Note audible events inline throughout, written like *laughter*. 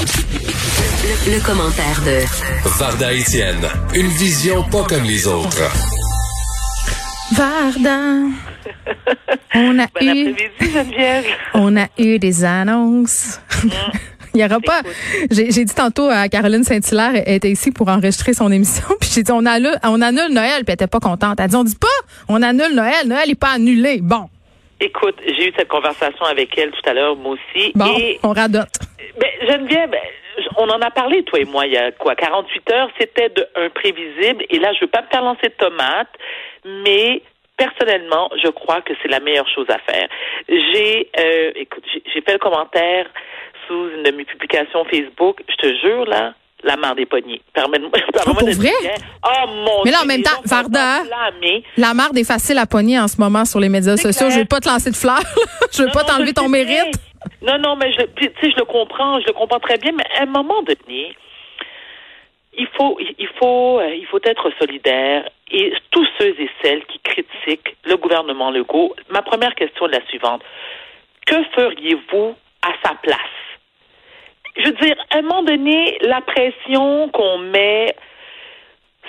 Le, commentaire de Varda Etienne, une vision pas comme les autres. Varda. On a *laughs* Bon eu, on a eu des annonces. Il y aura pas. J'ai dit tantôt à Caroline Saint-Hilaire, elle était ici pour enregistrer son émission, *laughs* puis j'ai dit on annule, on annule Noël, puis elle était pas contente. Elle dit on dit pas, on annule Noël, Noël est pas annulé. Bon, Écoute, j'ai eu cette conversation avec elle tout à l'heure, moi aussi. bon, Et on radote. ben, Geneviève, ben, on en a parlé, toi et moi, il y a quoi, 48 heures, c'était de un prévisible. Et là, je veux pas me faire lancer de tomates, mais personnellement, je crois que c'est la meilleure chose à faire. J'ai, euh, écoute, j'ai fait le commentaire sous une de mes publications Facebook. Je te jure, là, la main des poignets. Permets-moi *laughs* de vrai? dire, Oh mon Mais là, en Dieu, même temps, Varda. La marde est facile à pogner en ce moment sur les médias sociaux. clair. Je veux pas te lancer de fleurs. *laughs* je veux Non, pas t'enlever ton mérite. Non, non, mais je, puis, tu sais, je le comprends, je le comprends très bien, mais à un moment donné, il faut, il faut, euh, il faut être solidaire. Et tous ceux et celles qui critiquent le gouvernement Legault, ma première question est la suivante. Que feriez-vous à sa place? Je veux dire, à un moment donné, la pression qu'on met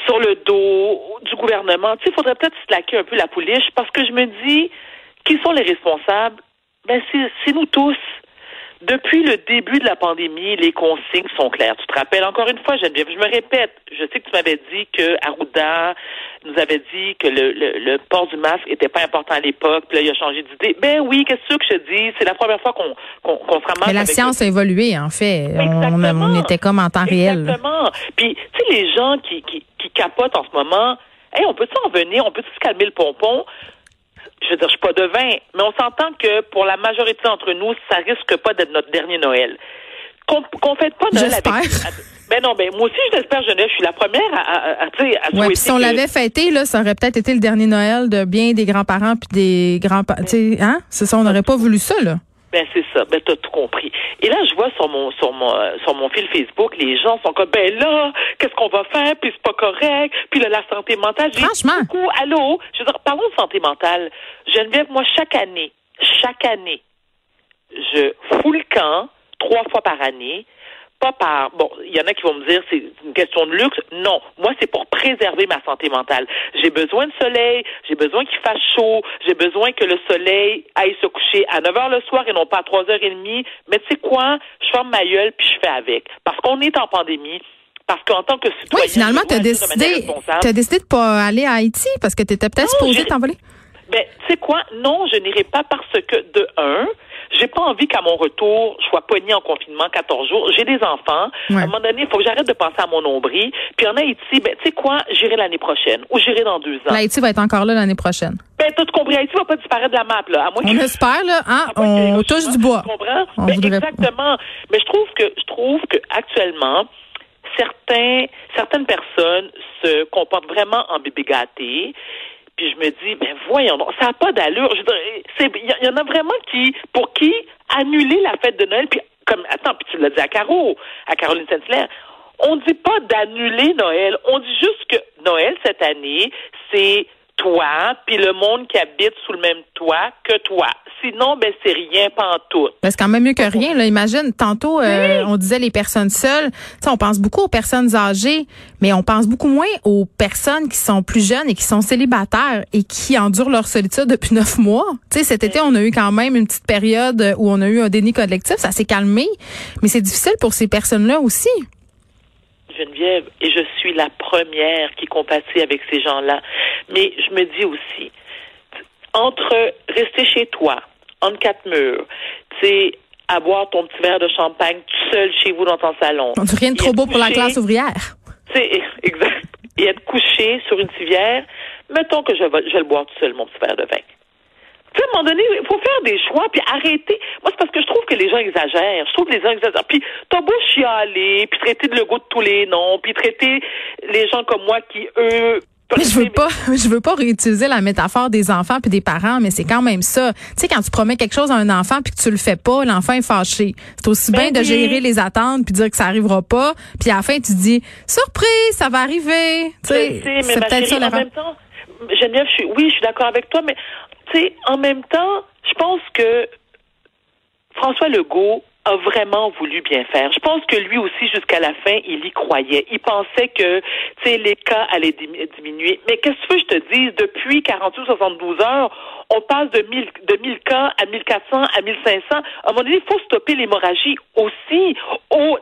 sur le dos du gouvernement, tu sais, il faudrait peut-être se laquer un peu la pouliche parce que je me dis, qui sont les responsables? Ben, c'est c'est nous tous. Depuis le début de la pandémie, les consignes sont claires. Tu te rappelles encore une fois, Geneviève, je me répète, je sais que tu m'avais dit que Arruda nous avait dit que le, le, le port du masque était pas important à l'époque, puis là, il a changé d'idée. Ben oui, qu'est-ce que je te dis? C'est la première fois qu'on qu'on qu'on se ramasse Mais la avec science a évolué, en fait. On, était comme en temps réel. Exactement. Puis, tu sais, les gens qui, qui, qui capotent en ce moment, hey, on peut-tu en venir? On peut-tu se calmer le pompon? Je veux dire, je suis pas devin, mais on s'entend que pour la majorité d'entre nous, ça risque pas d'être notre dernier Noël. Qu'on qu'on fête pas Noël. J'espère. Ben non, ben moi aussi, je l'espère. Je suis la première à, à, à, à Ouais, si on que- l'avait fêté, là, ça aurait peut-être été le dernier Noël de bien des grands-parents puis des grands-parents. Tu sais, hein? C'est ça, on n'aurait pas voulu ça, là. Ben c'est ça, ben t'as tout compris. Et là, je vois sur mon sur mon euh, sur mon fil Facebook, les gens sont comme ben là, qu'est-ce qu'on va faire? Puis c'est pas correct. Puis là, la santé mentale. Franchement. beaucoup. Allô, je veux dire, parlons de santé mentale. Geneviève, moi chaque année, chaque année, je fous le camp trois fois par année. Pas par bon, il y en a qui vont me dire c'est une question de luxe. Non, moi c'est pour préserver ma santé mentale. J'ai besoin de soleil, j'ai besoin qu'il fasse chaud, j'ai besoin que le soleil aille se coucher à 9 heures le soir et non pas à 3 heures et demie. Mais tu sais quoi, je ferme ma gueule puis je fais avec. Parce qu'on est en pandémie. Parce qu'en tant que citoyen, Oui, finalement, de manière décidé, t'as décidé de pas aller à Haïti parce que t'étais peut-être Non, supposé t'envoler. Ben, tu sais quoi? Non, je n'irai pas parce que, de un, j'ai pas envie qu'à mon retour, je sois poignée en confinement 14 jours. J'ai des enfants. Ouais. À un moment donné, il faut que j'arrête de penser à mon nombril. Puis en Haïti, ben, tu sais quoi? J'irai l'année prochaine ou j'irai dans deux ans. Haïti va être encore là l'année prochaine. Ben, t'as tout compris. Haïti va pas disparaître de la map, là. À moins On que- espère, là, hein? On touche du bois. Tu comprends? On Ben, voudrait exactement. Mais je trouve que, je trouve que actuellement, certains, certaines personnes se comportent vraiment en bébé gâté. Puis je me dis, ben voyons, donc, ça n'a pas d'allure. Il y, en a vraiment qui, pour qui annuler la fête de Noël, puis comme, attends, puis tu l'as dit à Caro, à Caroline Saint-Hilaire, on dit pas d'annuler Noël, on dit juste que Noël cette année, c'est toi, puis le monde qui habite sous le même toit que toi. Sinon, ben c'est rien pantoute. Ben, c'est quand même mieux que rien. Là. Imagine, tantôt, euh, on disait les personnes seules. Tu sais, on pense beaucoup aux personnes âgées, mais on pense beaucoup moins aux personnes qui sont plus jeunes et qui sont célibataires et qui endurent leur solitude depuis neuf mois. Tu sais, cet été, on a eu quand même une petite période où on a eu un déni collectif. Ça s'est calmé, mais c'est difficile pour ces personnes-là aussi. Geneviève, et je suis la première qui compatit avec ces gens-là. Mais je me dis aussi, entre rester chez toi, entre quatre murs, tu sais, à boire ton petit verre de champagne tout seul chez vous dans ton salon. On rien de trop beau pour la classe ouvrière. Sais, *laughs* exact. Et être couché sur une civière, mettons que je vais, je vais le boire tout seul, mon petit verre de vin. Sais, à un moment donné, il faut faire des choix, puis arrêter. Moi, c'est parce que je trouve que les gens exagèrent. Je trouve que les gens exagèrent. Puis, t'as beau chialer, puis traiter de Legault de tous les noms, puis traiter les gens comme moi qui, eux... Mais je veux pas, *laughs* je veux pas réutiliser la métaphore des enfants puis des parents, mais c'est quand même ça. Tu sais, quand tu promets quelque chose à un enfant puis que tu le fais pas, l'enfant est fâché. C'est aussi Ben bien de gérer les attentes puis dire que ça arrivera pas, puis à la fin tu dis surprise, ça va arriver. Tu sais, c'est peut-être ça en même temps, Geneviève, je suis, oui, je suis d'accord avec toi, mais tu sais, en même temps, je pense que François Legault a vraiment voulu bien faire. Je pense que lui aussi, jusqu'à la fin, il y croyait. Il pensait que, tu sais, les cas allaient diminuer. Mais qu'est-ce que je te dis? Depuis 48 72 heures, on passe de 1000, de 1000 cas à 1400 à 1500. À un moment donné, il faut stopper l'hémorragie aussi. Au,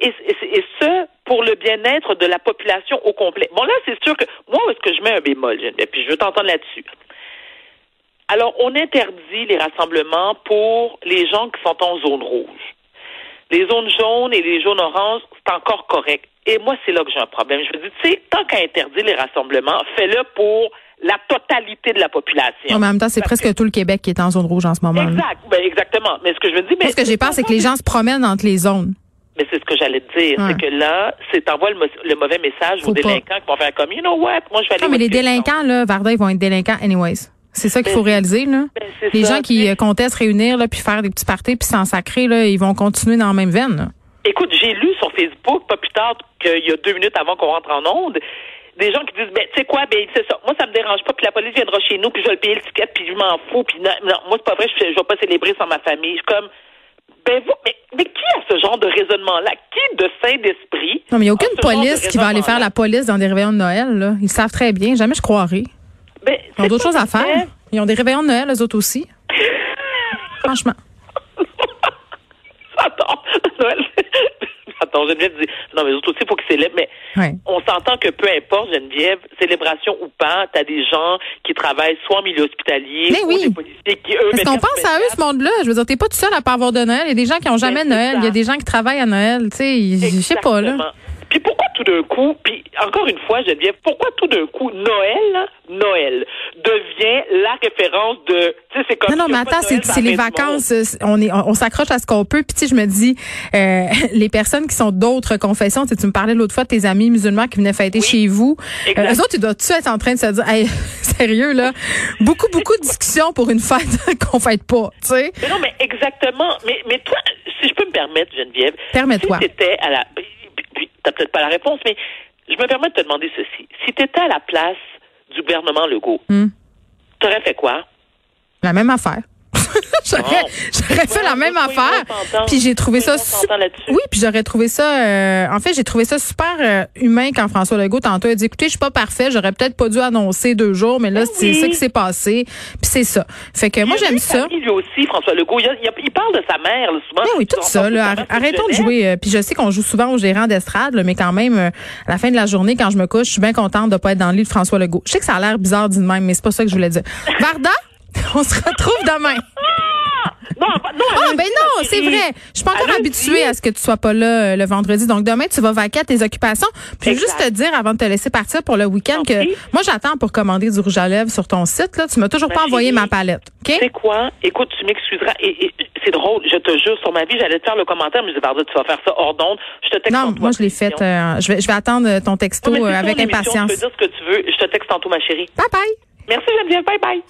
et, et, ce, pour le bien-être de la population au complet. Bon, là, c'est sûr que, moi, où est-ce que je mets un bémol, et puis je veux t'entendre là-dessus. Alors, on interdit les rassemblements pour les gens qui sont en zone rouge. Les zones jaunes et les zones oranges, c'est encore correct. Et moi, c'est là que j'ai un problème. Je me dis, tu sais, tant qu'à interdire les rassemblements, fais-le pour la totalité de la population. en même temps, c'est presque tout le Québec qui est en zone rouge en ce moment. Exact, ben, exactement. Mais ce que je me dis, mais ce que j'ai peur, c'est que les gens se promènent entre les zones. Mais c'est ce que j'allais te dire, c'est que là, c'est envoie le, mauvais message aux délinquants qui vont faire comme, you know what, moi je vais aller. Non, mais les délinquants là, Varda, ils vont être délinquants anyways. C'est ça qu'il faut ben, réaliser là. Ben, les gens qui euh, comptaient se réunir là, puis faire des petits parties puis s'en sacrer là, ils vont continuer dans la même veine. Écoute, j'ai lu sur Facebook, pas plus tard qu'il y a deux minutes avant qu'on rentre en onde, des gens qui disent, ben, tu sais quoi, ben, c'est ça. Moi, ça me dérange pas, puis la police viendra chez nous, puis je vais le payer le ticket, puis je m'en fous, puis non, moi, c'est pas vrai, je, je vais pas célébrer sans ma famille. Je suis comme, ben, vous, mais, mais qui a ce genre de raisonnement-là? Qui de saint d'esprit? Non, mais il n'y a aucune police qui va aller faire la police dans des réveillons de Noël, là. Ils savent très bien. Jamais je croirais. Ben, Ils ont d'autres choses à faire. Ils ont des réveillons de Noël, eux autres aussi. *laughs* Franchement. Attends, Noël. *laughs* Attends, Geneviève dit, non, mais autres aussi, il faut qu'ils célèbrent. Mais on s'entend que peu importe, Geneviève, célébration ou pas, tu as des gens qui travaillent soit en milieu hospitalier, mais oui. des policiers qui, eux, Parce qu'on pense à eux, ce monde-là. Je veux dire, t'es pas tout seul à pas avoir de Noël. Il y a des gens qui ont jamais Noël. Il y a des gens qui travaillent à Noël. Tu sais, je sais pas, là. Puis pourquoi tout d'un coup, puis encore une fois, Geneviève, pourquoi tout d'un coup Noël, Noël devient la référence de, tu sais, c'est comme. Non, non, mais attends, c'est les vacances. On est, on, s'accroche à ce qu'on peut. Puis tu sais, je me dis, euh, *laughs* les personnes qui sont d'autres confessions, tu, tu me parlais l'autre fois de tes amis musulmans qui venaient fêter chez vous. Euh, eux autres, tu dois-tu être en train de se dire, hey, *laughs* sérieux là, beaucoup, beaucoup de discussions pour une fête *laughs* qu'on fête pas, tu sais. Mais non, mais exactement. Mais, mais toi, si je peux me permettre, Geneviève, permets-toi. Si à la t'as peut-être pas la réponse, mais je me permets de te demander ceci. Si tu étais à la place du gouvernement Legault, hmm. tu aurais fait quoi? La même affaire. *laughs* j'aurais fait la même affaire. Puis j'ai trouvé ça Oui, puis j'aurais trouvé ça euh, en fait, j'ai trouvé ça super euh, humain quand François Legault tantôt a dit écoutez, je suis pas parfait, j'aurais peut-être pas dû annoncer deux jours, mais là ben c'est ça qui s'est passé. Puis c'est ça. Fait que moi j'aime ça. Lui aussi François Legault, il, parle de sa mère souvent. Ben oui, tout ça arrêtons de jouer euh, puis je sais qu'on joue souvent au gérant d'estrade, mais quand même à la fin de la journée quand je me couche, je suis bien contente de pas être dans le lit de François Legault. Je sais que ça a l'air bizarre d'une même, mais c'est pas ça que je voulais dire. Varda, *laughs* on se retrouve demain. *laughs* Non, non, ah, ben non, c'est vrai. Je suis pas encore habituée à ce que tu sois pas là euh, le vendredi. Donc demain, tu vas vaquer à tes occupations. Puis juste te dire avant de te laisser partir pour le week-end que moi j'attends pour commander du rouge à lèvres sur ton site. Là, tu m'as toujours pas envoyé ma palette. Ok? C'est quoi? Écoute, tu m'excuseras. Et, c'est drôle. Je te jure sur ma vie, j'allais te faire le commentaire, mais je disais tu vas faire ça hors d'onde. Je te texte. Non, moi je l'ai fait. Euh, je vais, je vais attendre ton texto euh, avec impatience. Tu peux dire ce que tu veux. Je te texte tantôt, ma chérie. Bye bye. Merci Geneviève. Bye bye.